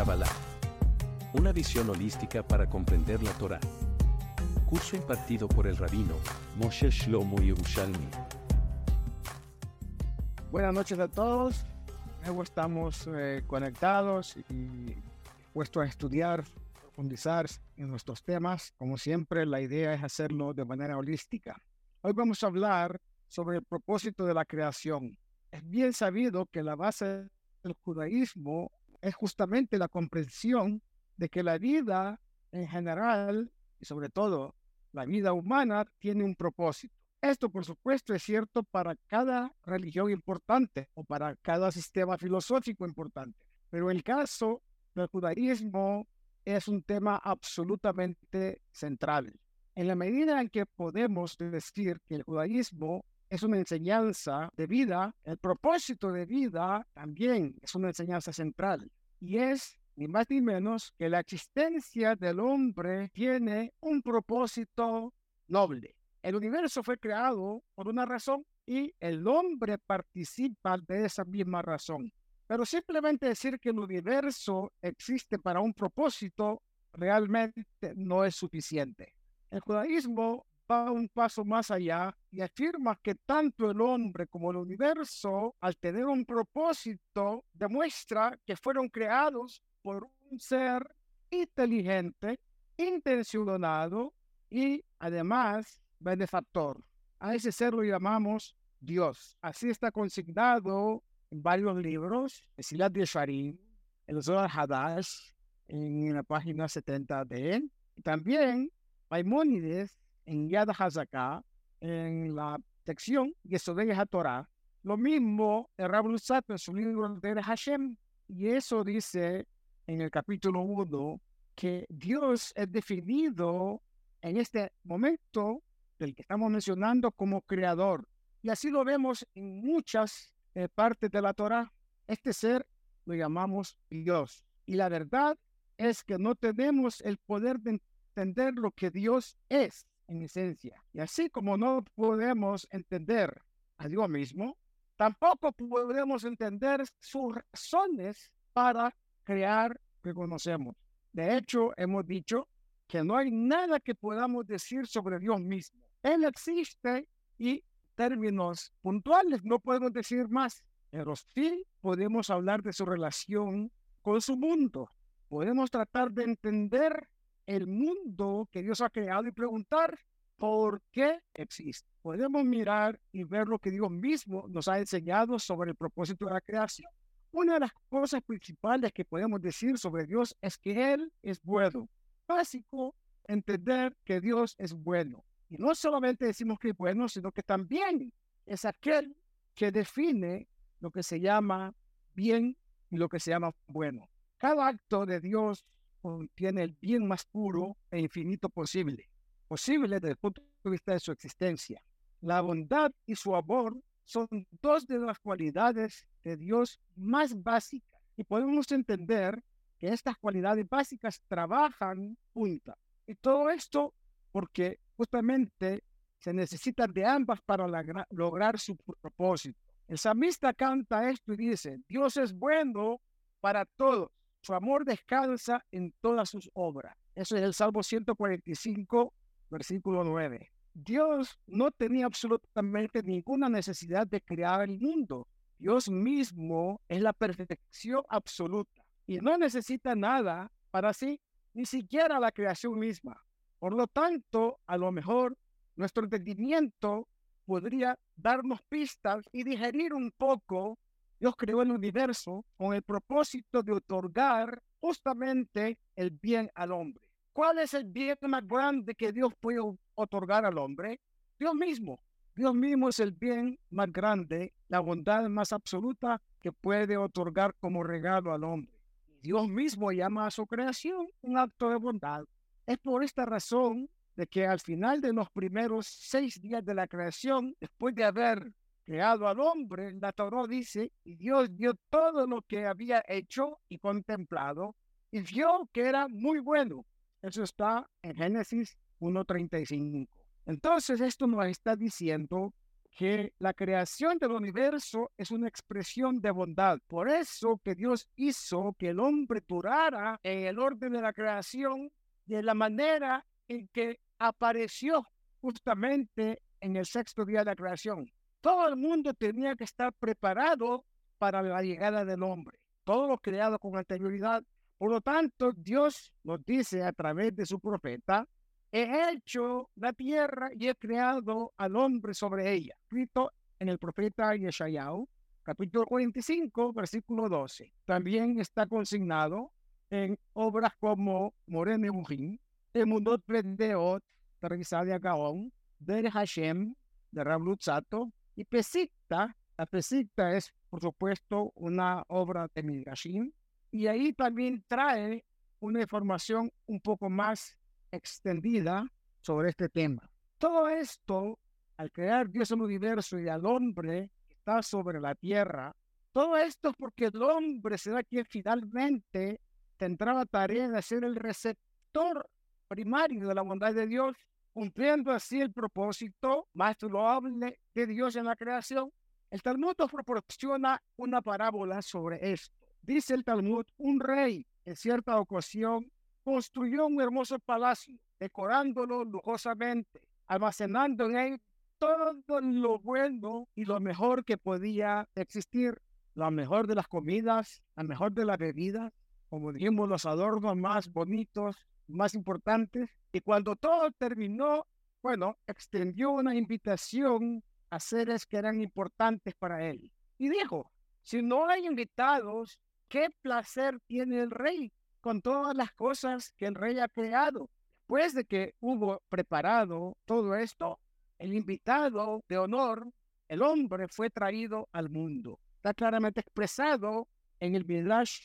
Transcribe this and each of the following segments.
Kabbalah. Una visión holística para comprender la Torah. Curso impartido por el rabino Moshe Shlomo Yerushalmi. Buenas noches a todos. Luego estamos eh, conectados y puestos a estudiar, profundizar en nuestros temas. Como siempre, la idea es hacerlo de manera holística. Hoy vamos a hablar sobre el propósito de la creación. Es bien sabido que la base del judaísmo es justamente la comprensión de que la vida en general y sobre todo la vida humana tiene un propósito. Esto, por supuesto, es cierto para cada religión importante o para cada sistema filosófico importante. Pero el caso del judaísmo es un tema absolutamente central. En la medida en que podemos decir que el judaísmo es una enseñanza de vida, el propósito de vida también es una enseñanza central y es ni más ni menos que la existencia del hombre tiene un propósito noble. El universo fue creado por una razón y el hombre participa de esa misma razón. Pero simplemente decir que el universo existe para un propósito realmente no es suficiente. El judaísmo va un paso más allá y afirma que tanto el hombre como el universo, al tener un propósito, demuestra que fueron creados por un ser inteligente, intencionado y además benefactor. A ese ser lo llamamos Dios. Así está consignado en varios libros, Silat de Sharim, el Zohar Hadash, en la página 70 de él. También Maimónides en Yad HaZaká, en la sección Yesodei HaTorah, lo mismo el Rabbi en su libro de Hashem, y eso dice en el capítulo 1 que Dios es definido en este momento del que estamos mencionando como creador. Y así lo vemos en muchas eh, partes de la Torah. Este ser lo llamamos Dios. Y la verdad es que no tenemos el poder de entender lo que Dios es en esencia. Y así como no podemos entender a Dios mismo, tampoco podemos entender sus razones para crear que conocemos. De hecho, hemos dicho que no hay nada que podamos decir sobre Dios mismo. Él existe y términos puntuales no podemos decir más, pero sí podemos hablar de su relación con su mundo. Podemos tratar de entender el mundo que Dios ha creado y preguntar por qué existe. Podemos mirar y ver lo que Dios mismo nos ha enseñado sobre el propósito de la creación. Una de las cosas principales que podemos decir sobre Dios es que Él es bueno. Básico, entender que Dios es bueno. Y no solamente decimos que es bueno, sino que también es aquel que define lo que se llama bien y lo que se llama bueno. Cada acto de Dios contiene el bien más puro e infinito posible, posible desde el punto de vista de su existencia. La bondad y su amor son dos de las cualidades de Dios más básicas y podemos entender que estas cualidades básicas trabajan juntas. Y todo esto porque justamente se necesitan de ambas para lograr su propósito. El samista canta esto y dice, Dios es bueno para todos su amor descansa en todas sus obras. Eso es el Salmo 145, versículo 9. Dios no tenía absolutamente ninguna necesidad de crear el mundo. Dios mismo es la perfección absoluta y no necesita nada para sí, ni siquiera la creación misma. Por lo tanto, a lo mejor nuestro entendimiento podría darnos pistas y digerir un poco Dios creó el universo con el propósito de otorgar justamente el bien al hombre. ¿Cuál es el bien más grande que Dios puede otorgar al hombre? Dios mismo. Dios mismo es el bien más grande, la bondad más absoluta que puede otorgar como regalo al hombre. Dios mismo llama a su creación un acto de bondad. Es por esta razón de que al final de los primeros seis días de la creación, después de haber creado al hombre, la Torah dice, y Dios dio todo lo que había hecho y contemplado, y vio que era muy bueno. Eso está en Génesis 1.35. Entonces esto nos está diciendo que la creación del universo es una expresión de bondad. Por eso que Dios hizo que el hombre durara en el orden de la creación de la manera en que apareció justamente en el sexto día de la creación. Todo el mundo tenía que estar preparado para la llegada del hombre. Todo lo creado con anterioridad. Por lo tanto, Dios nos dice a través de su profeta, he hecho la tierra y he creado al hombre sobre ella. Escrito en el profeta Yeshayahu, capítulo 45, versículo 12. También está consignado en obras como Morene Bujín, Emunot Deot, de Gaon, Der Hashem, de Rablutzato, y Pesikta. La Pesikta es, por supuesto, una obra de Midrashim, y ahí también trae una información un poco más extendida sobre este tema. Todo esto, al crear Dios el universo y al hombre que está sobre la tierra, todo esto es porque el hombre será quien finalmente tendrá la tarea de ser el receptor primario de la bondad de Dios, cumpliendo así el propósito más loable de Dios en la creación. El Talmud nos proporciona una parábola sobre esto. Dice el Talmud, un rey en cierta ocasión construyó un hermoso palacio, decorándolo lujosamente, almacenando en él todo lo bueno y lo mejor que podía existir, la mejor de las comidas, la mejor de las bebidas, como dijimos, los adornos más bonitos, más importantes. Y cuando todo terminó, bueno, extendió una invitación a seres que eran importantes para él. Y dijo, si no hay invitados, ¿qué placer tiene el rey con todas las cosas que el rey ha creado. Después de que hubo preparado todo esto, el invitado de honor, el hombre, fue traído al mundo. Está claramente expresado en el Midrash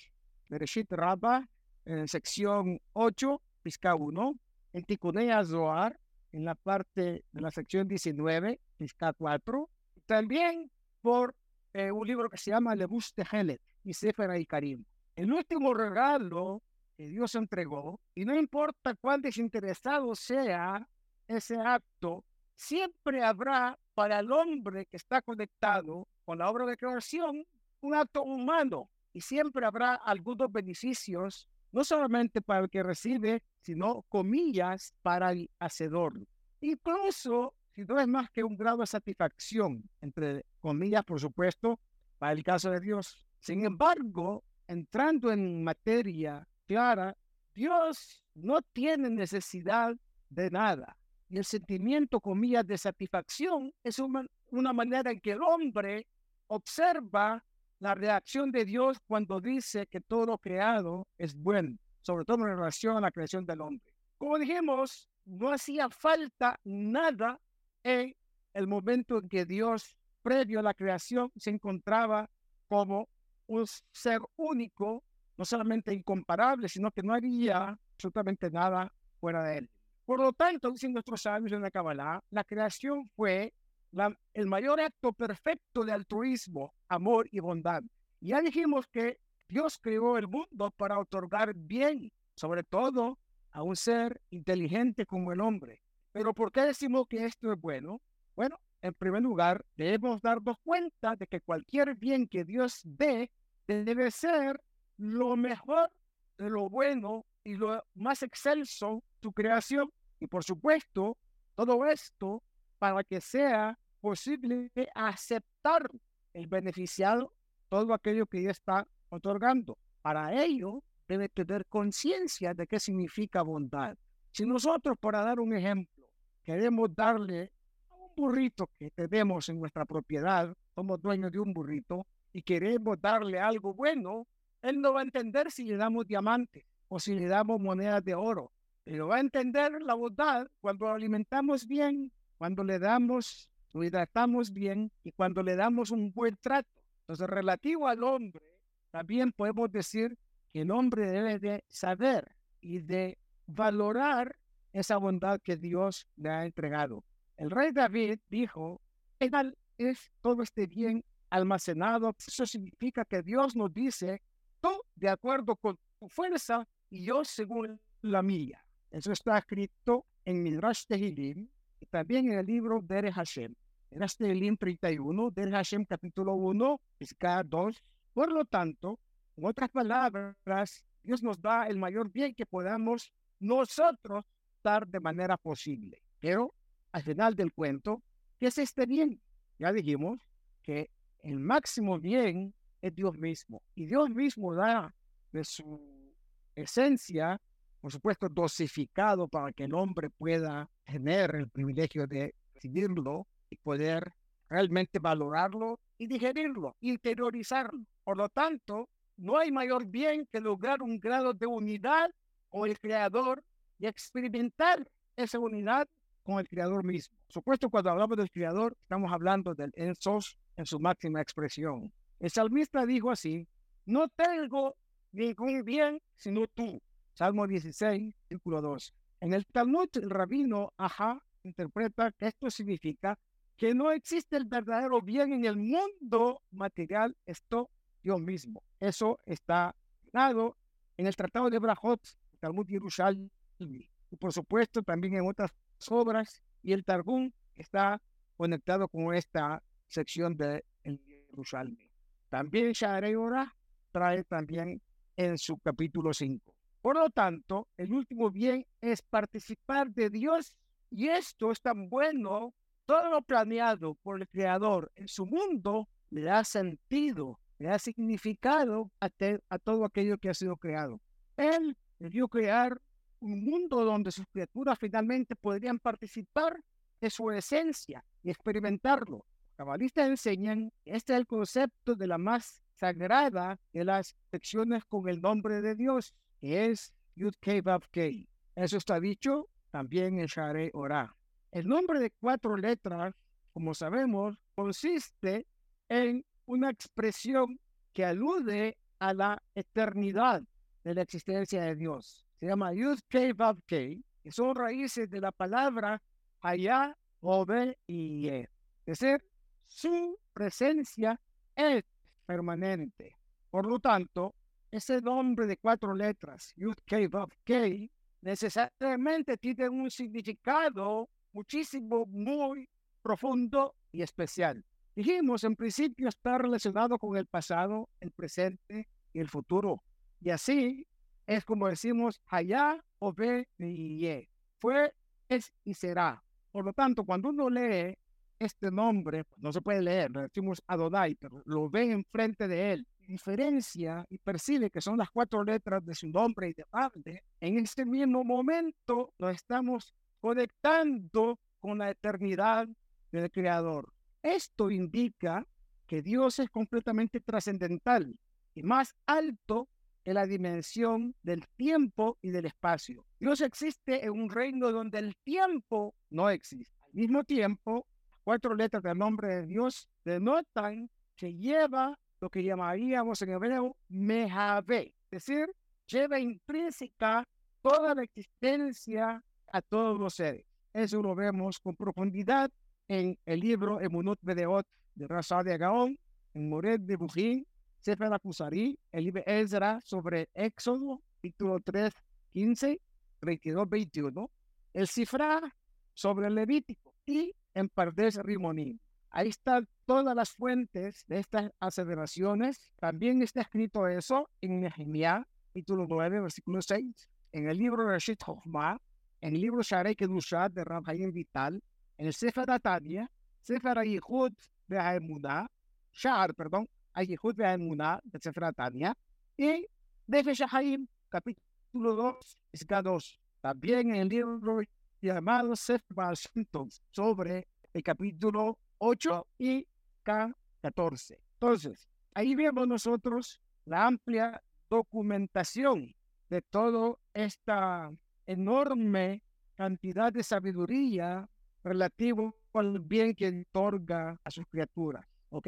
Bereshit Rabba, en sección 8, Pisca 1, en Tikunea Zohar, en la parte de la sección 19, Pisca 4, también por eh, un libro que se llama Lebus Helet y y Karim. El último regalo que Dios entregó, y no importa cuán desinteresado sea ese acto, siempre habrá para el hombre que está conectado con la obra de creación un acto humano y siempre habrá algunos beneficios, no solamente para el que recibe, sino comillas para el hacedor. Incluso si no es más que un grado de satisfacción, entre comillas, por supuesto, para el caso de Dios. Sin embargo, entrando en materia clara, Dios no tiene necesidad de nada. Y el sentimiento, comillas, de satisfacción es una, una manera en que el hombre observa la reacción de Dios cuando dice que todo lo creado es bueno, sobre todo en relación a la creación del hombre. Como dijimos, no hacía falta nada en el momento en que Dios, previo a la creación, se encontraba como un ser único, no solamente incomparable, sino que no había absolutamente nada fuera de él. Por lo tanto, dicen nuestros sabios en la Kabbalah, la creación fue el mayor acto perfecto de altruismo, amor y bondad. Ya dijimos que Dios creó el mundo para otorgar bien, sobre todo a un ser inteligente como el hombre. Pero ¿por qué decimos que esto es bueno? Bueno, en primer lugar, debemos darnos cuenta de que cualquier bien que Dios dé debe ser lo mejor de lo bueno y lo más excelso, su creación. Y por supuesto, todo esto para que sea posible aceptar el beneficiado, todo aquello que ya está otorgando. Para ello, debe tener conciencia de qué significa bondad. Si nosotros, para dar un ejemplo, queremos darle a un burrito que tenemos en nuestra propiedad, somos dueños de un burrito, y queremos darle algo bueno, él no va a entender si le damos diamantes o si le damos monedas de oro. Pero va a entender la bondad cuando alimentamos bien, cuando le damos, lo hidratamos bien y cuando le damos un buen trato. Entonces, relativo al hombre, también podemos decir que el hombre debe de saber y de valorar esa bondad que Dios le ha entregado. El rey David dijo, es todo este bien almacenado. Eso significa que Dios nos dice de acuerdo con tu fuerza y yo según la mía. Eso está escrito en Midrash Tehilim y también en el libro de Hashem. En Lim 31, del Hashem capítulo 1, cada 2. Por lo tanto, en otras palabras, Dios nos da el mayor bien que podamos nosotros dar de manera posible. Pero al final del cuento, ¿qué es este bien? Ya dijimos que el máximo bien es Dios mismo. Y Dios mismo da de su esencia, por supuesto, dosificado para que el hombre pueda tener el privilegio de recibirlo y poder realmente valorarlo y digerirlo, interiorizarlo. Por lo tanto, no hay mayor bien que lograr un grado de unidad con el Creador y experimentar esa unidad con el Creador mismo. Por supuesto, cuando hablamos del Creador, estamos hablando del Ensos en su máxima expresión. El salmista dijo así, no tengo ningún bien sino tú. Salmo 16, versículo 2. En el Talmud, el rabino Ajá interpreta que esto significa que no existe el verdadero bien en el mundo material, esto Dios mismo. Eso está dado en el Tratado de Brahot, el Talmud Yerushalmi, y por supuesto también en otras obras, y el Targum está conectado con esta sección de el Yerushalmi. También Shaarei trae también en su capítulo 5. Por lo tanto, el último bien es participar de Dios y esto es tan bueno, todo lo planeado por el Creador en su mundo le da sentido, le da significado a, todo aquello que ha sido creado. Él debió crear un mundo donde sus criaturas finalmente podrían participar de su esencia y experimentarlo. Cabalistas enseñan que este es el concepto de la más sagrada de las secciones con el nombre de Dios, que es Yud Kei. Eso está dicho también en Share Ora. El nombre de cuatro letras, como sabemos, consiste en una expresión que alude a la eternidad de la existencia de Dios. Se llama Yud Kei Vav Kei, que son raíces de la palabra Haya, Ove y Ye. Es decir, su presencia es permanente. Por lo tanto, ese nombre de cuatro letras, Yud Kei Vav necesariamente tiene un significado muchísimo, muy profundo y especial. Dijimos, en principio está relacionado con el pasado, el presente y el futuro. Y así es como decimos, allá o ve y. Fue, es y será. Por lo tanto, cuando uno lee este nombre pues, no se puede leer, lo decimos Adonai, pero lo ve enfrente de él, diferencia y percibe que son las cuatro letras de su nombre y de padre, en ese mismo momento nos estamos conectando con la eternidad del Creador. Esto indica que Dios es completamente trascendental y más alto en la dimensión del tiempo y del espacio. Dios existe en un reino donde el tiempo no existe. Al mismo tiempo, cuatro letras del nombre de Dios denotan que lleva lo que llamaríamos en hebreo Mejave, es decir, lleva intrínseca toda la existencia a todos los seres. Eso lo vemos con profundidad en el libro Emunot Bedeot de Raza de Gaón, en Moret de Bujín, Sefer Akusari, el libro Ezra sobre Éxodo, título 3, 15, 32, 21, el Cifra sobre el Levítico y en Pardes Rimoní. Ahí están todas las fuentes de estas aseveraciones. También está escrito eso en Nehemiah, capítulo 9, versículo 6, en el libro Rashid Hoffman, en el libro Sharei Kedushat de Rabhaim Vital, en el Sefer Atania, Sefer Ayihud de Haemunah, Shar, perdón, Ayihud de Haemunah de Sefer Atania, y de Shahaim, capítulo 2, 2. También en el libro llamado Sefer sobre el capítulo 8 y K14. Entonces, ahí vemos nosotros la amplia documentación de toda esta enorme cantidad de sabiduría relativo al bien que otorga a sus criaturas. ¿Ok?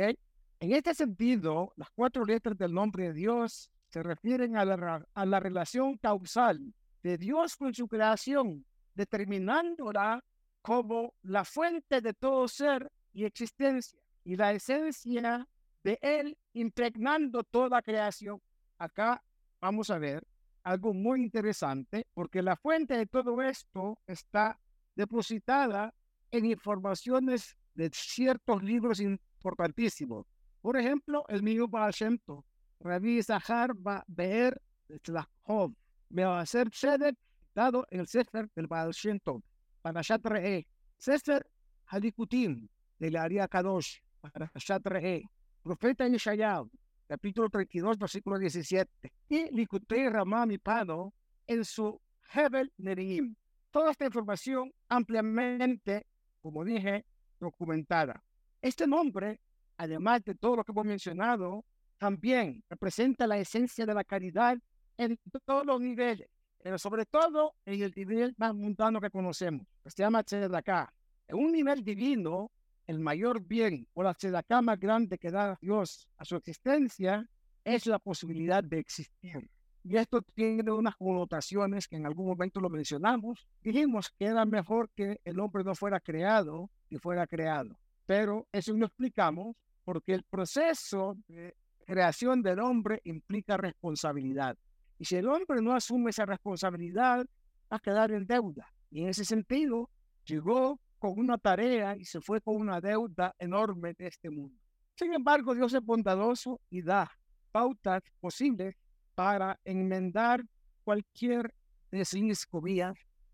En este sentido, las cuatro letras del nombre de Dios se refieren a la, a la relación causal de Dios con su creación, determinándola como la fuente de todo ser y existencia y la esencia de Él impregnando toda creación. Acá vamos a ver algo muy interesante porque la fuente de todo esto está depositada en informaciones de ciertos libros importantísimos. Por ejemplo, el mío Baal Shem Tov, Rabbi Zahar Be'er Tlachov, Measer Tzedek, dado el Sefer del Baal Shem Tov, Parashat Re'eh, Sefer Hadikutim, de la Aria Kadosh, Parashat Re'eh, Profeta Yeshayahu, capítulo 32, versículo 17, y Likutei Ramá Pano en su Hebel Neriim. Toda esta información ampliamente, como dije, documentada. Este nombre, además de todo lo que hemos mencionado, también representa la esencia de la caridad en todos los niveles, pero sobre todo en el nivel más mundano que conocemos, que se llama Tzedaká. En un nivel divino, el mayor bien o la Tzedaká más grande que da Dios a su existencia es la posibilidad de existir. Y esto tiene unas connotaciones que en algún momento lo mencionamos. Dijimos que era mejor que el hombre no fuera creado y fuera creado. Pero eso lo explicamos porque el proceso de creación del hombre implica responsabilidad. Y si el hombre no asume esa responsabilidad, va a quedar en deuda. Y en ese sentido, llegó con una tarea y se fue con una deuda enorme de este mundo. Sin embargo, Dios es bondadoso y da pautas posibles para enmendar cualquier desliz,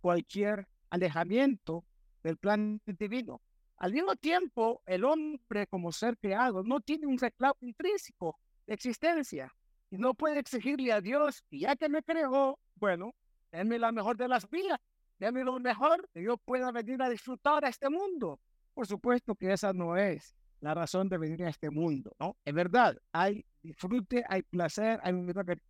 cualquier alejamiento del plan divino. Al mismo tiempo, el hombre como ser creado no tiene un reclamo intrínseco de existencia y no puede exigirle a Dios, ya que me creó, bueno, denme la mejor de las vidas, denme lo mejor que yo pueda venir a disfrutar a este mundo. Por supuesto que esa no es la razón de venir a este mundo, ¿no? Es verdad, hay disfrute, hay placer, hay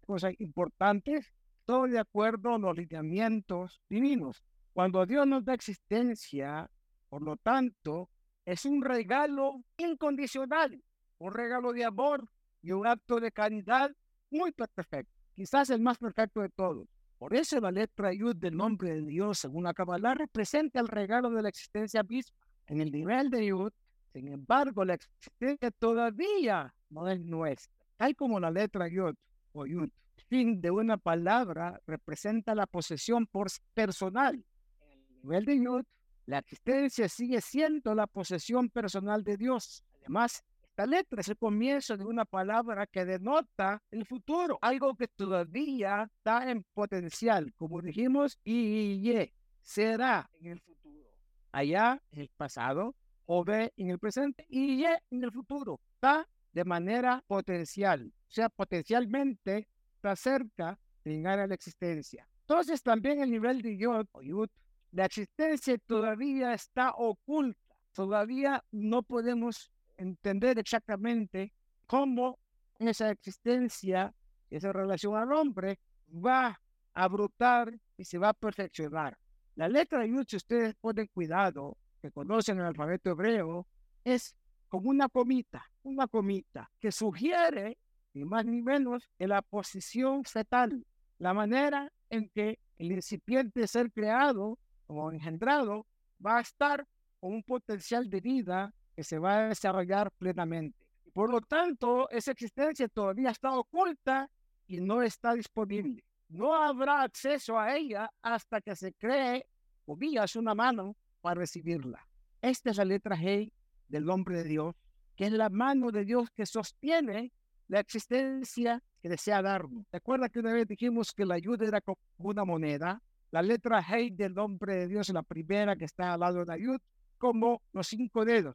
cosas importantes, todo de acuerdo a los lineamientos divinos. Cuando Dios nos da existencia, por lo tanto, es un regalo incondicional, un regalo de amor y un acto de caridad muy perfecto, quizás el más perfecto de todos. Por eso la letra Yud del nombre de Dios, según la Kabbalah, representa el regalo de la existencia misma. En el nivel de Yud, sin embargo, la existencia todavía no es nuestra. Tal como la letra Yod o Yud, fin de una palabra representa la posesión por personal. En el nivel de Yud, la existencia sigue siendo la posesión personal de Dios. Además, esta letra es el comienzo de una palabra que denota el futuro, algo que todavía está en potencial, como dijimos, y será en el futuro. Allá en el pasado, o ve en el presente y en el futuro. Está de manera potencial, o sea, potencialmente está cerca de llegar a la existencia. Entonces también el nivel de Yod o Yud, la existencia todavía está oculta. Todavía no podemos entender exactamente cómo esa existencia, esa relación al hombre va a brotar y se va a perfeccionar. La letra Yud, si ustedes ponen cuidado, que conocen el alfabeto hebreo, es como una comita, una comita que sugiere, ni más ni menos, en la posición fetal, la manera en que el incipiente ser creado o engendrado va a estar con un potencial de vida que se va a desarrollar plenamente. Por lo tanto, esa existencia todavía está oculta y no está disponible. No habrá acceso a ella hasta que se cree, vías una mano, para recibirla. Esta es la letra G del nombre de Dios, que es la mano de Dios que sostiene la existencia que desea darnos. ¿Recuerda que una vez dijimos que la ayuda era como una moneda? La letra G del nombre de Dios es la primera que está al lado de la ayuda, como los cinco dedos.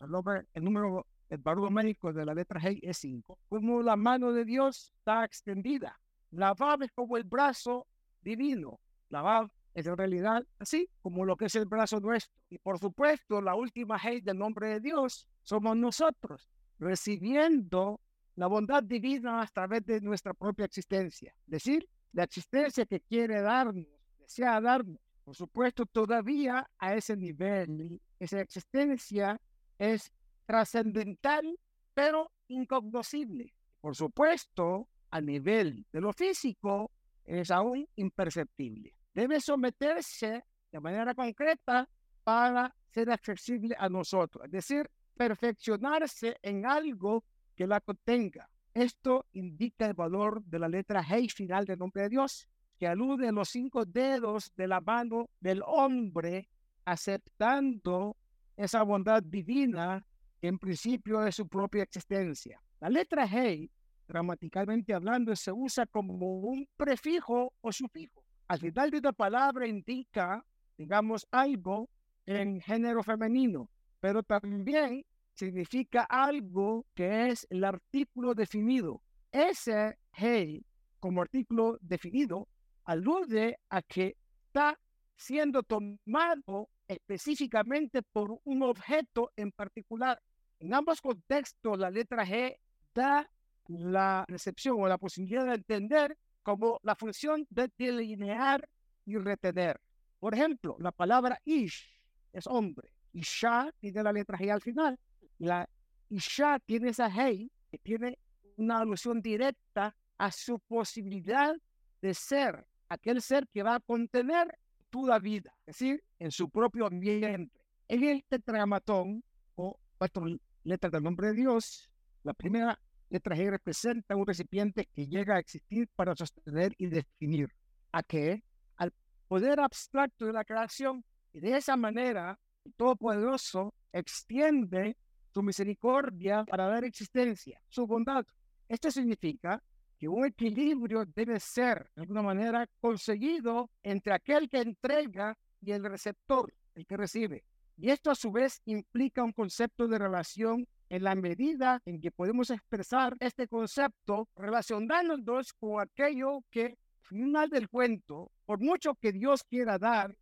El, número, el valor numérico de la letra G es cinco. Como la mano de Dios está extendida. La Vav es como el brazo divino. La Vav es en realidad así como lo que es el brazo nuestro. Y por supuesto, la última hey del nombre de Dios somos nosotros, recibiendo la bondad divina a través de nuestra propia existencia. Es decir, la existencia que quiere darnos, desea darnos. Por supuesto, todavía a ese nivel, esa existencia es trascendental, pero incognoscible. Por supuesto, a nivel de lo físico, es aún imperceptible debe someterse de manera concreta para ser accesible a nosotros, es decir, perfeccionarse en algo que la contenga. Esto indica el valor de la letra G final del nombre de Dios, que alude a los cinco dedos de la mano del hombre, aceptando esa bondad divina en principio de su propia existencia. La letra Hey, gramaticalmente hablando, se usa como un prefijo o sufijo. Al final de una palabra indica, digamos, algo en género femenino, pero también significa algo que es el artículo definido. Ese hey como artículo definido alude a que está siendo tomado específicamente por un objeto en particular. En ambos contextos, la letra G da la recepción o la posibilidad de entender como la función de delinear y retener. Por ejemplo, la palabra ish es hombre. Isha tiene la letra G al final. La Isha tiene esa G que tiene una alusión directa a su posibilidad de ser aquel ser que va a contener toda vida, es decir, en su propio ambiente. En el tetragramatón, o cuatro letras del nombre de Dios, la primera letra G representa un recipiente que llega a existir para sostener y definir a qué, al poder abstracto de la creación, y de esa manera el Todopoderoso extiende su misericordia para dar existencia, su bondad. Esto significa que un equilibrio debe ser, de alguna manera, conseguido entre aquel que entrega y el receptor, el que recibe. Y esto a su vez implica un concepto de relación en la medida en que podemos expresar este concepto relacionándonos con aquello que, final del cuento, por mucho que Dios quiera dar,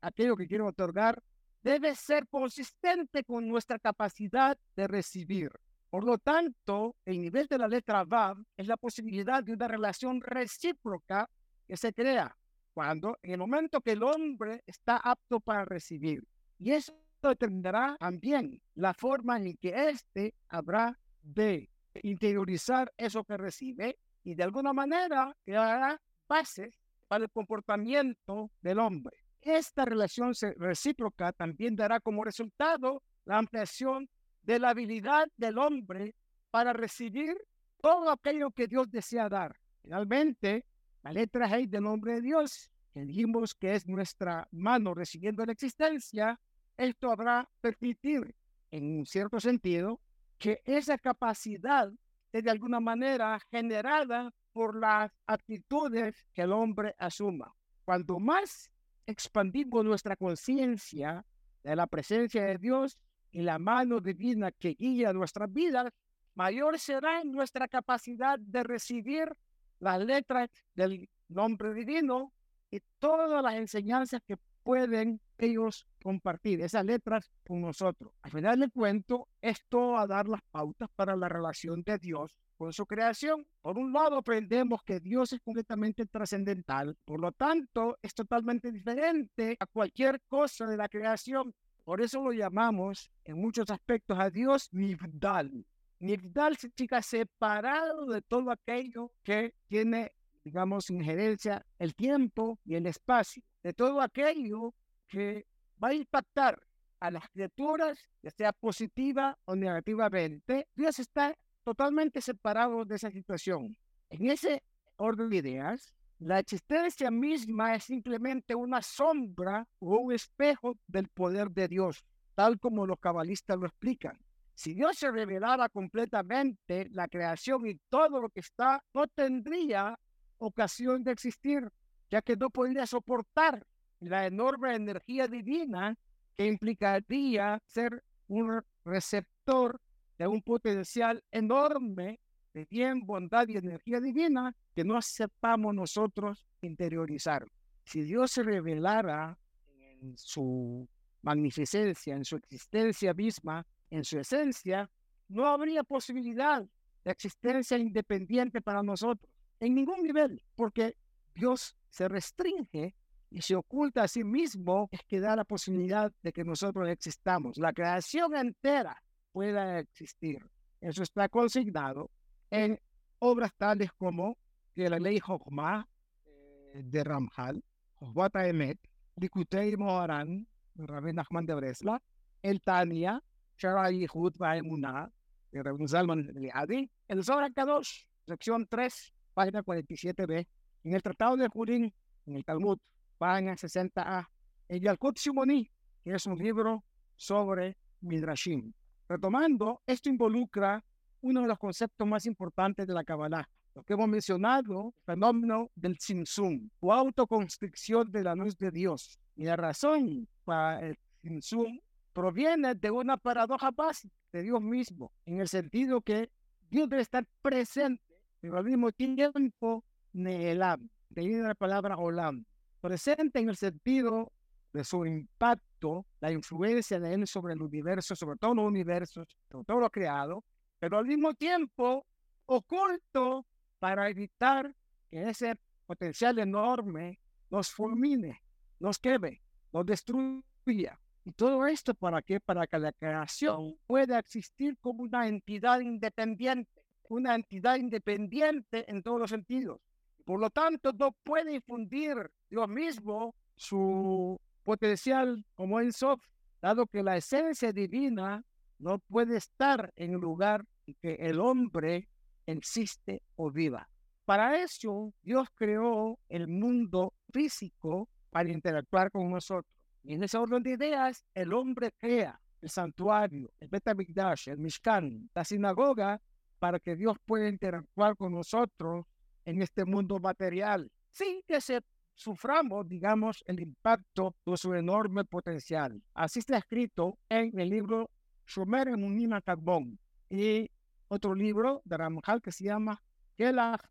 aquello que quiere otorgar, debe ser consistente con nuestra capacidad de recibir. Por lo tanto, el nivel de la letra Vav es la posibilidad de una relación recíproca que se crea cuando, en el momento que el hombre está apto para recibir. Y eso determinará también la forma en que éste habrá de interiorizar eso que recibe y de alguna manera creará bases para el comportamiento del hombre. Esta relación recíproca también dará como resultado la ampliación de la habilidad del hombre para recibir todo aquello que Dios desea dar. Finalmente, la letra G del nombre de Dios, que dijimos que es nuestra mano recibiendo la existencia, esto habrá permitir, en un cierto sentido, que esa capacidad es de alguna manera generada por las actitudes que el hombre asuma. Cuanto más expandimos nuestra conciencia de la presencia de Dios, y la mano divina que guía nuestras vidas, mayor será nuestra capacidad de recibir las letras del nombre divino y todas las enseñanzas que pueden ellos compartir, esas letras con nosotros. Al final del cuento, esto a dar las pautas para la relación de Dios con su creación. Por un lado, aprendemos que Dios es completamente trascendental, por lo tanto, es totalmente diferente a cualquier cosa de la creación por eso lo llamamos en muchos aspectos a Dios Nivdal. Nivdal significa separado de todo aquello que tiene, digamos, injerencia el tiempo y el espacio, de todo aquello que va a impactar a las criaturas, ya sea positiva o negativamente. Dios está totalmente separado de esa situación. En ese orden de ideas, la existencia misma es simplemente una sombra o un espejo del poder de Dios, tal como los cabalistas lo explican. Si Dios se revelara completamente, la creación y todo lo que está no tendría ocasión de existir, ya que no podría soportar la enorme energía divina que implicaría ser un receptor de un potencial enorme de bien, bondad y energía divina que no sepamos nosotros interiorizar. Si Dios se revelara en su magnificencia, en su existencia misma, en su esencia, no habría posibilidad de existencia independiente para nosotros, en ningún nivel, porque Dios se restringe y se oculta a sí mismo, es que da la posibilidad de que nosotros existamos. La creación entera pueda existir. Eso está consignado en obras tales como la ley Jochma eh, de Ramjal, Jochbata Emet, Likutei Moharan, Rabbi Nachman de Bresla, El Tania, Shara Yehud Baemuna, de Rabbi Zalman Liadi, el Zohar Kadosh, sección 3, página 47b, en el Tratado de Jurín, en el Talmud, página 60a, en Yalkut Shimoni, que es un libro sobre Midrashim. Retomando, esto involucra uno de los conceptos más importantes de la Kabbalah, lo que hemos mencionado, el fenómeno del Simsum, o autoconstricción de la luz de Dios. Y la razón para el Simsum proviene de una paradoja básica de Dios mismo, en el sentido que Dios debe estar presente, pero al mismo tiempo Neelam, de la palabra Olam, presente en el sentido de su impacto, la influencia de él sobre el universo, sobre todo los universos, sobre todo lo creado, pero al mismo tiempo oculto para evitar que ese potencial enorme nos fulmine, nos queme, nos destruya. Y todo esto para qué? Para que la creación pueda existir como una entidad independiente, una entidad independiente en todos los sentidos. Por lo tanto, no puede infundir Dios mismo su potencial como en Sof, dado que la esencia divina no puede estar en el lugar en que el hombre existe o viva. Para eso, Dios creó el mundo físico para interactuar con nosotros. Y en ese orden de ideas, el hombre crea el santuario, el Betamigdash, el Mishkan, la sinagoga, para que Dios pueda interactuar con nosotros en este mundo material, sin que se suframos, digamos, el impacto de su enorme potencial. Así está escrito en el libro Shomer Munina Carbón y otro libro de Ramjal que se llama Kelach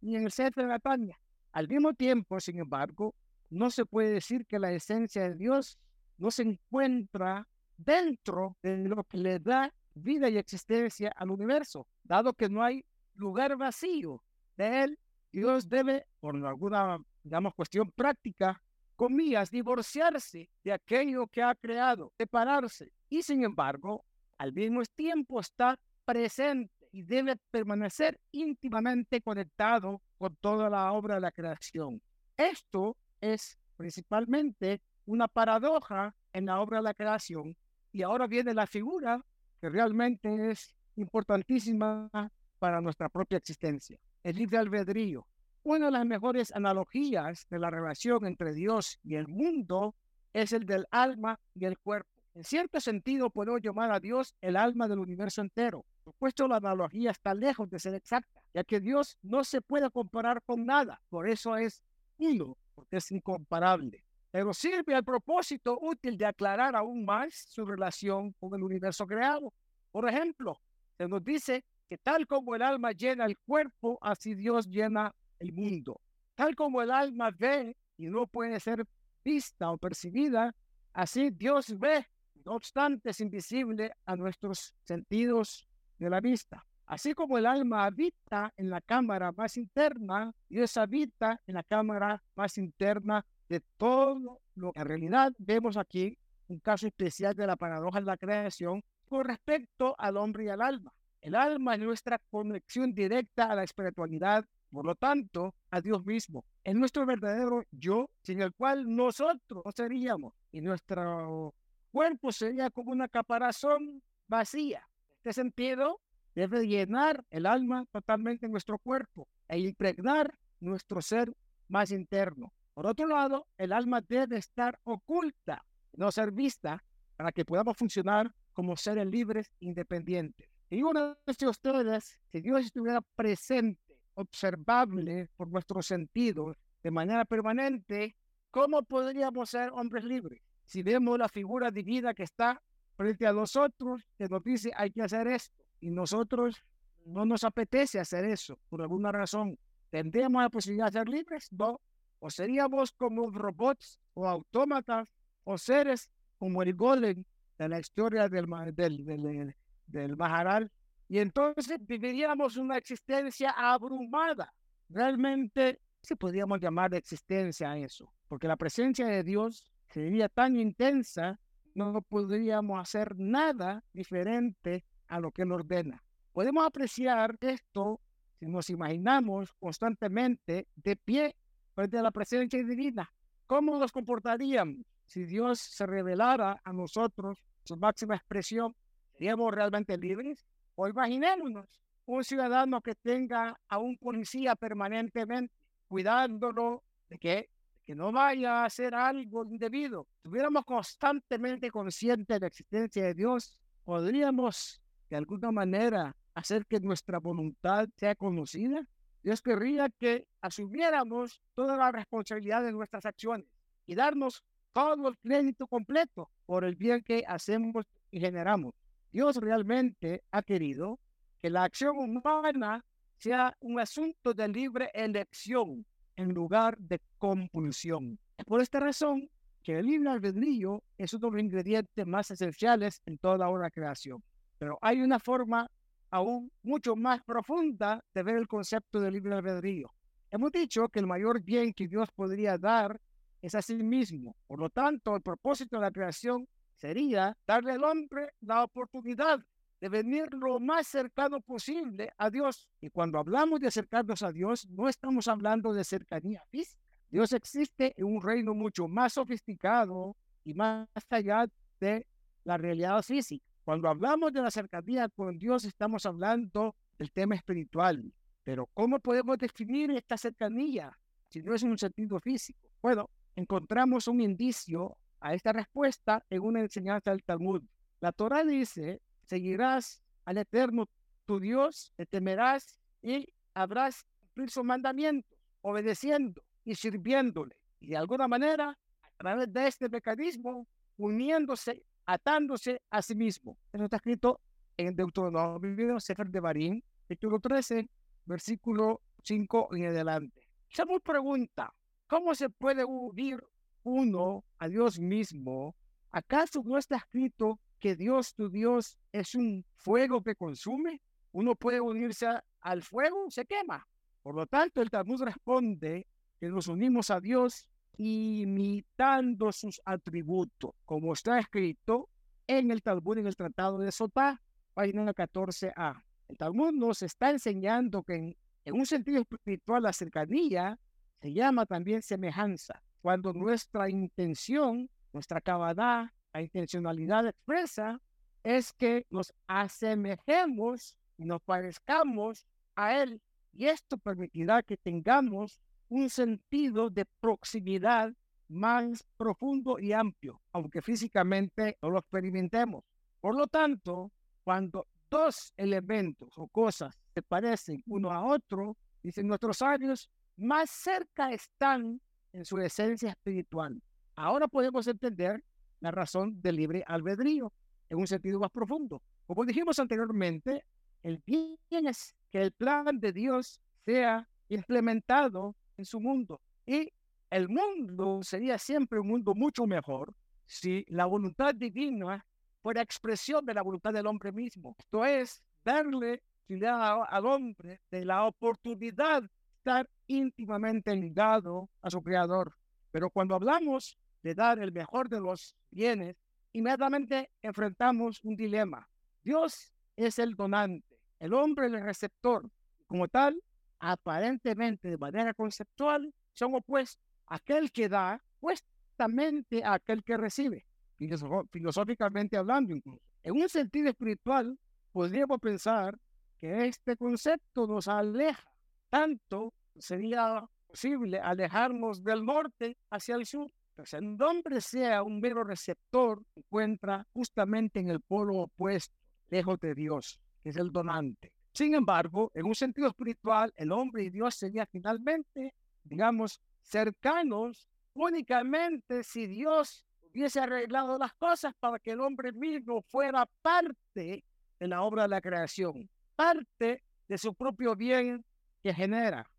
y en el centro de Tania. Al mismo tiempo, sin embargo, no se puede decir que la esencia de Dios no se encuentra dentro de lo que le da vida y existencia al universo, dado que no hay lugar vacío de él, Dios debe, por alguna, digamos, cuestión práctica, comillas, divorciarse de aquello que ha creado, separarse. Y sin embargo, al mismo tiempo está presente y debe permanecer íntimamente conectado con toda la obra de la creación. Esto es principalmente una paradoja en la obra de la creación. Y ahora viene la figura que realmente es importantísima para nuestra propia existencia, el libre albedrío. Una de las mejores analogías de la relación entre Dios y el mundo es el del alma y el cuerpo. En cierto sentido, podemos llamar a Dios el alma del universo entero. Por supuesto, la analogía está lejos de ser exacta, ya que Dios no se puede comparar con nada. Por eso es uno, porque es incomparable. Pero sirve al propósito útil de aclarar aún más su relación con el universo creado. Por ejemplo, se nos dice que tal como el alma llena el cuerpo, así Dios llena el mundo. Tal como el alma ve y no puede ser vista o percibida, así Dios ve, no obstante es invisible a nuestros sentidos de la vista. Así como el alma habita en la cámara más interna, Dios habita en la cámara más interna de todo lo que en realidad vemos aquí, un caso especial de la paradoja de la creación con respecto al hombre y al alma. El alma es nuestra conexión directa a la espiritualidad, por lo tanto, a Dios mismo. Es nuestro verdadero yo, sin el cual nosotros no seríamos. Y nuestro cuerpo sería como una caparazón vacía. En este sentido, debe llenar el alma totalmente en nuestro cuerpo e impregnar nuestro ser más interno. Por otro lado, el alma debe estar oculta, no ser vista, para que podamos funcionar como seres libres independientes. Y uno de ustedes, si Dios estuviera presente, observable por nuestros sentidos de manera permanente, ¿cómo podríamos ser hombres libres? Si vemos la figura divina que está frente a nosotros, que nos dice hay que hacer esto, y nosotros no nos apetece hacer eso por alguna razón, ¿tendríamos la posibilidad de ser libres? No. O seríamos como robots o autómatas o seres como el golem de la historia del, del, del, del Maharal, y entonces viviríamos una existencia abrumada. Realmente, si podríamos llamar de existencia a eso, porque la presencia de Dios sería tan intensa, no podríamos hacer nada diferente a lo que Él ordena. Podemos apreciar esto si nos imaginamos constantemente de pie frente a la presencia divina. ¿Cómo nos comportaríamos si Dios se revelara a nosotros su máxima expresión ¿Seríamos realmente libres? O imaginémonos un ciudadano que tenga a un policía permanentemente cuidándolo de que, que no vaya a hacer algo indebido. Estuviéramos constantemente conscientes de la existencia de Dios, podríamos de alguna manera hacer que nuestra voluntad sea conocida. Dios querría que asumiéramos toda la responsabilidad de nuestras acciones y darnos todo el crédito completo por el bien que hacemos y generamos. Dios realmente ha querido que la acción humana sea un asunto de libre elección en lugar de compulsión. Por esta razón que el libre albedrío es uno de los ingredientes más esenciales en toda la creación. Pero hay una forma aún mucho más profunda de ver el concepto de libre albedrío. Hemos dicho que el mayor bien que Dios podría dar es a sí mismo. Por lo tanto, el propósito de la creación sería darle al hombre la oportunidad de venir lo más cercano posible a Dios. Y cuando hablamos de acercarnos a Dios, no estamos hablando de cercanía física. Dios existe en un reino mucho más sofisticado y más allá de la realidad física. Cuando hablamos de la cercanía con Dios, estamos hablando del tema espiritual. Pero ¿cómo podemos definir esta cercanía si no es en un sentido físico? Bueno, encontramos un indicio a esta respuesta en una enseñanza del Talmud. La Torah dice, seguirás al Eterno tu Dios, te temerás y habrás cumplir sus mandamientos, obedeciendo y sirviéndole. Y de alguna manera, a través de este mecanismo, uniéndose atándose a sí mismo. Eso está escrito en Deuteronomio, Sefer de Barín, capítulo 13, versículo 5 en adelante. Samuel pregunta, ¿cómo se puede unir uno a Dios mismo? ¿Acaso no está escrito que Dios, tu Dios, es un fuego que consume? Uno puede unirse al fuego, se quema. Por lo tanto, el Talmud responde que nos unimos a Dios imitando sus atributos, como está escrito en el Talmud, en el Tratado de Sotá, página 14a. El Talmud nos está enseñando que en, un sentido espiritual la cercanía se llama también semejanza, cuando nuestra intención, nuestra cabadá, la intencionalidad expresa es que nos asemejemos y nos parezcamos a Él. Y esto permitirá que tengamos un sentido de proximidad más profundo y amplio, aunque físicamente no lo experimentemos. Por lo tanto, cuando dos elementos o cosas se parecen uno a otro, dicen nuestros sabios, más cerca están en su esencia espiritual. Ahora podemos entender la razón del libre albedrío en un sentido más profundo. Como dijimos anteriormente, el bien es que el plan de Dios sea implementado en su mundo. Y el mundo sería siempre un mundo mucho mejor si la voluntad divina fuera expresión de la voluntad del hombre mismo. Esto es, darle al hombre de la oportunidad estar íntimamente ligado a su creador. Pero cuando hablamos de dar el mejor de los bienes, inmediatamente enfrentamos un dilema. Dios es el donante, el hombre el receptor. Como tal, aparentemente de manera conceptual son opuestos. Aquel que da, puestamente a aquel que recibe, filosóficamente hablando incluso. En un sentido espiritual, podríamos pensar que este concepto nos aleja. Tanto sería posible alejarnos del norte hacia el sur. Si el hombre sea un mero receptor, encuentra justamente en el polo opuesto, lejos de Dios, que es el donante. Sin embargo, en un sentido espiritual, el hombre y Dios serían finalmente, digamos, cercanos únicamente si Dios hubiese arreglado las cosas para que el hombre mismo fuera parte de la obra de la creación, parte de su propio bien que genera.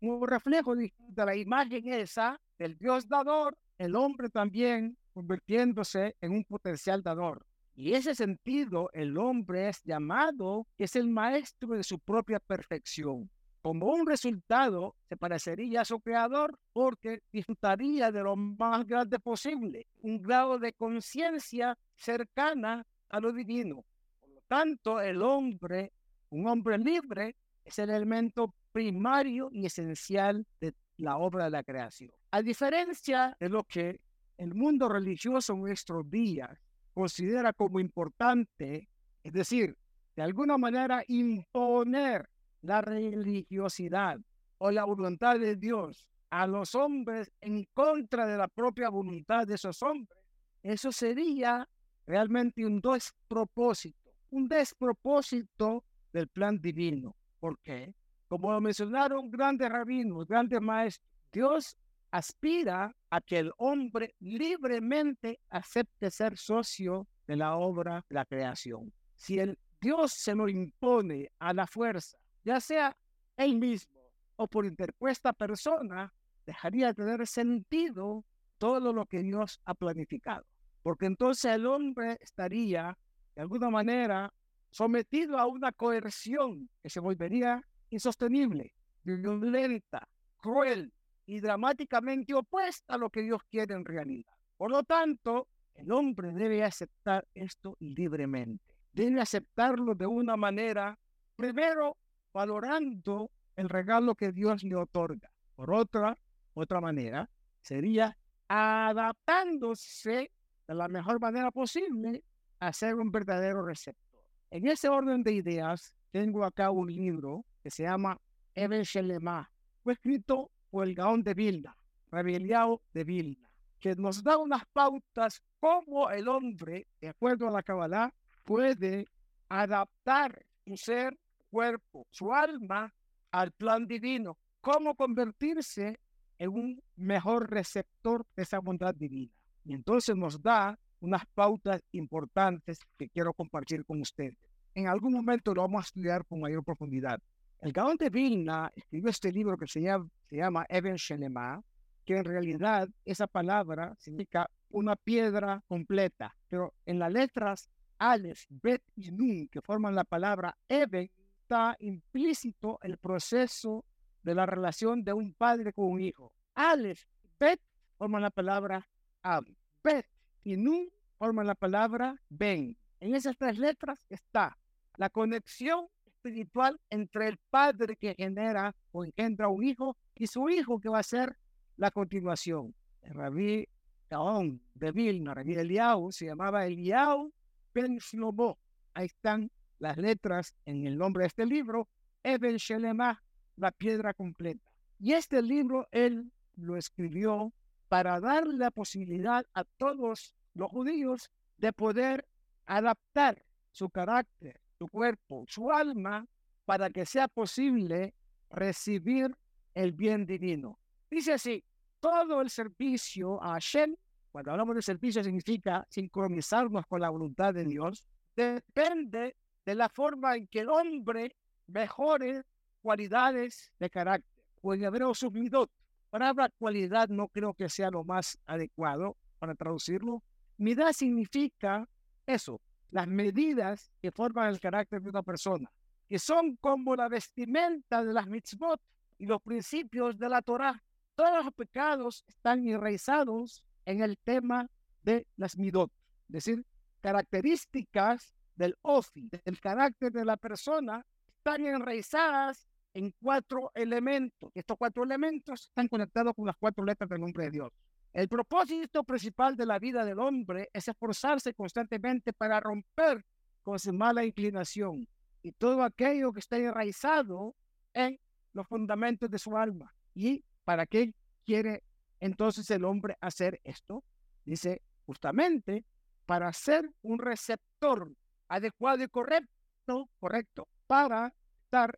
Como reflejo de la imagen esa del Dios dador, el hombre también convirtiéndose en un potencial dador. Y ese sentido, el hombre es llamado, es el maestro de su propia perfección. Como un resultado, se parecería a su creador porque disfrutaría de lo más grande posible, un grado de conciencia cercana a lo divino. Por lo tanto, el hombre, un hombre libre, es el elemento primario y esencial de la obra de la creación. A diferencia de lo que el mundo religioso en nuestros días considera como importante, es decir, de alguna manera imponer la religiosidad o la voluntad de Dios a los hombres en contra de la propia voluntad de esos hombres, eso sería realmente un despropósito, un despropósito del plan divino. ¿Por qué? Como mencionaron grandes rabinos, grandes maestros, Dios aspira a que el hombre libremente acepte ser socio de la obra de la creación. Si el Dios se lo impone a la fuerza, ya sea él mismo o por interpuesta persona, dejaría de tener sentido todo lo que Dios ha planificado. Porque entonces el hombre estaría, de alguna manera, sometido a una coerción que se volvería insostenible, violenta, cruel y dramáticamente opuesta a lo que Dios quiere en realidad. Por lo tanto, el hombre debe aceptar esto libremente. Debe aceptarlo de una manera, primero, valorando el regalo que Dios le otorga. Por otra, otra manera, sería adaptándose de la mejor manera posible a ser un verdadero receptor. En ese orden de ideas, tengo acá un libro que se llama Eben Shelema. Fue escrito por el Gaón de Vilna, Rebeliao de Vilna, que nos da unas pautas cómo el hombre, de acuerdo a la Kabbalah, puede adaptar su ser, cuerpo, su alma al plan divino, cómo convertirse en un mejor receptor de esa bondad divina. Y entonces nos da unas pautas importantes que quiero compartir con ustedes. En algún momento lo vamos a estudiar con mayor profundidad. El Gaón de Vilna escribió este libro que se llama, se llama Eben Shelema, que en realidad esa palabra significa una piedra completa, pero en las letras Aleph, Bet y Nun, que forman la palabra Eben, está implícito el proceso de la relación de un padre con un hijo. Aleph, Bet forman la palabra Ab. Bet y Nun forman la palabra Ben. En esas tres letras está la conexión espiritual entre el padre que genera o engendra un hijo y su hijo que va a ser la continuación. El rabí Gaón de Vilna, rabí Eliau, se llamaba Eliau Ben Shlomo. Ahí están las letras en el nombre de este libro, Eben Shelema, la piedra completa. Y este libro él lo escribió para dar la posibilidad a todos los judíos de poder adaptar su carácter, su cuerpo, su alma, para que sea posible recibir el bien divino. Dice así, todo el servicio a Hashem, cuando hablamos de servicio significa sincronizarnos con la voluntad de Dios, depende de la forma en que el hombre mejore cualidades de carácter. O en hebreo, sus midot. Palabra cualidad no creo que sea lo más adecuado para traducirlo. Midad significa eso, las medidas que forman el carácter de una persona, que son como la vestimenta de las mitzvot y los principios de la Torah. Todos los pecados están enraizados en el tema de las midot, es decir, características del ofi, del carácter de la persona, están enraizadas en cuatro elementos. Estos cuatro elementos están conectados con las cuatro letras del nombre de Dios. El propósito principal de la vida del hombre es esforzarse constantemente para romper con su mala inclinación y todo aquello que está enraizado en los fundamentos de su alma. ¿Y para qué quiere entonces el hombre hacer esto? Dice justamente para ser un receptor adecuado y correcto, correcto, para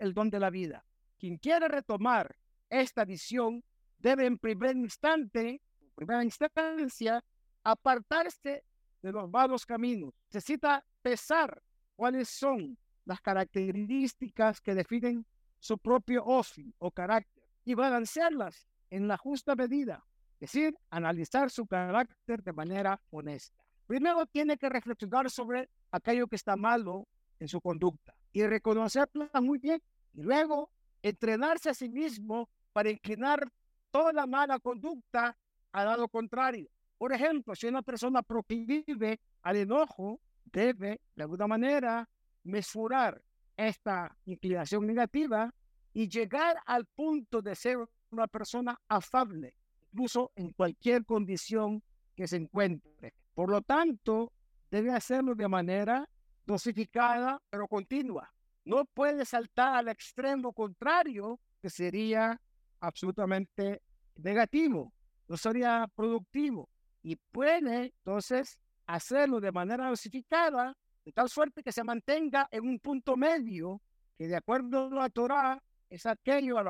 el don de la vida. Quien quiere retomar esta visión debe en primer instante, en primera instancia, apartarse de los malos caminos. Necesita pesar cuáles son las características que definen su propio ofi o carácter y balancearlas en la justa medida, es decir, analizar su carácter de manera honesta. Primero tiene que reflexionar sobre aquello que está malo en su conducta y reconocerla muy bien. Y luego entrenarse a sí mismo para inclinar toda la mala conducta al lado contrario. Por ejemplo, si una persona proclive al enojo, debe de alguna manera mesurar esta inclinación negativa y llegar al punto de ser una persona afable, incluso en cualquier condición que se encuentre. Por lo tanto, debe hacerlo de manera dosificada, pero continua. No puede saltar al extremo contrario, que sería absolutamente negativo, no sería productivo. Y puede entonces hacerlo de manera dosificada, de tal suerte que se mantenga en un punto medio, que de acuerdo a la Torah es aquello a,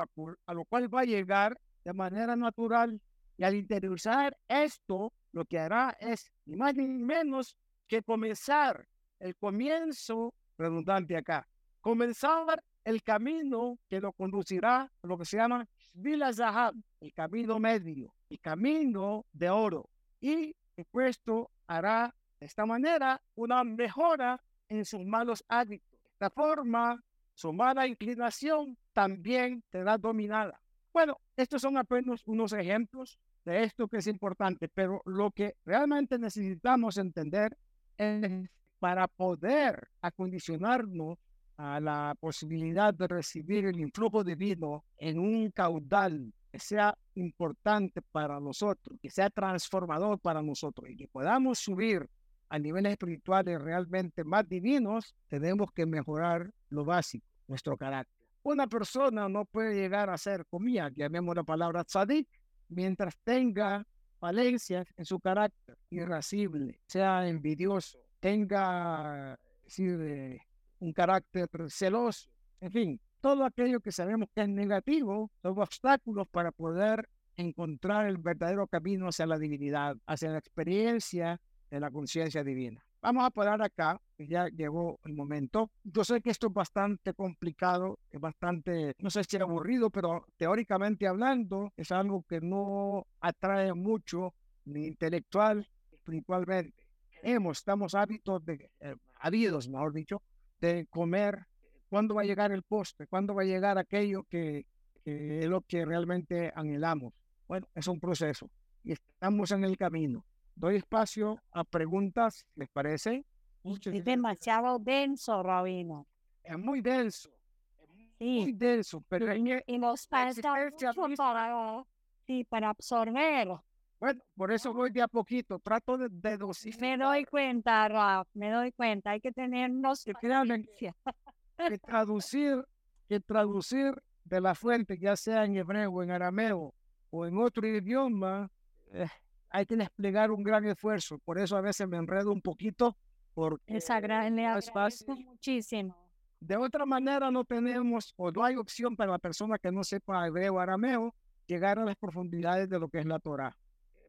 lo cual va a llegar de manera natural. Y al interiorizar esto, lo que hará es ni más ni menos que comenzar el comienzo redundante acá, comenzar el camino que lo conducirá a lo que se llama Vila Zahab, el camino medio, el camino de oro. Y esto hará de esta manera una mejora en sus malos hábitos. De esta forma, su mala inclinación también será dominada. Bueno, estos son apenas unos ejemplos de esto que es importante, pero lo que realmente necesitamos entender es para poder acondicionarnos a la posibilidad de recibir el influjo divino en un caudal que sea importante para nosotros, que sea transformador para nosotros y que podamos subir a niveles espirituales realmente más divinos, tenemos que mejorar lo básico, nuestro carácter. Una persona no puede llegar a ser comida, llamemos la palabra tzadik, mientras tenga falencias en su carácter, irascible, sea envidioso, tenga decir, un carácter celoso, en fin, todo aquello que sabemos que es negativo son obstáculos para poder encontrar el verdadero camino hacia la divinidad, hacia la experiencia de la conciencia divina. Vamos a parar acá, ya llegó el momento. Yo sé que esto es bastante complicado, es bastante, no sé si aburrido, pero teóricamente hablando es algo que no atrae mucho ni intelectual, espiritualmente. Hemos, estamos hábitos de, eh, habidos, mejor dicho, de comer. ¿Cuándo va a llegar el postre? ¿Cuándo va a llegar aquello que, que es lo que realmente anhelamos? Bueno, es un proceso y estamos en el camino doy espacio a preguntas, ¿les parece? Es demasiado denso, Rabino. Es muy denso. sí. Muy denso, pero y, y nos falta mucho para, sí, para absorber. Bueno, por eso voy de a poquito, trato de, de Me doy cuenta, Raf, me doy cuenta, hay que tenernos que, que traducir, que traducir de la fuente, ya sea en hebreo en arameo o en otro idioma, eh, hay que desplegar un gran esfuerzo. Por eso a veces me enredo un poquito. Porque gran le es fácil. muchísimo. De otra manera no tenemos o no hay opción para la persona que no sepa hebreo o arameo llegar a las profundidades de lo que es la Torah.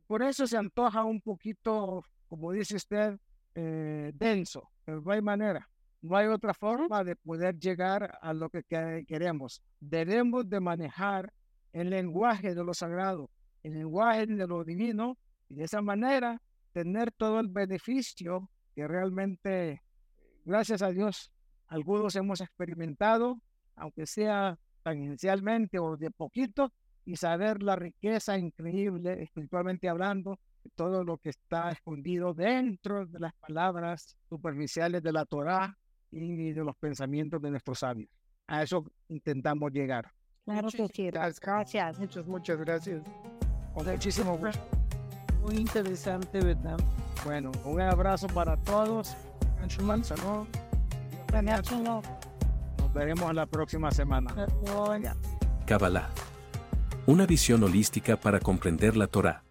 Por eso se antoja un poquito, como dice usted, eh, denso, pero no hay manera. No hay otra forma de poder llegar a lo que queremos. Debemos de manejar el lenguaje de lo sagrado, el lenguaje de lo divino y de esa manera tener todo el beneficio que realmente, gracias a Dios, algunos hemos experimentado, aunque sea tangencialmente o de poquito, y saber la riqueza increíble, espiritualmente hablando, de todo lo que está escondido dentro de las palabras superficiales de la Torá y de los pensamientos de nuestros sabios. A eso intentamos llegar. Claro que sí. Gracias. Muchas, muchas gracias. Con muchísimo gusto muy interesante, ¿verdad? Bueno, un abrazo para todos. Nos veremos la próxima semana. Kabbalah. Una visión holística para comprender la Torah.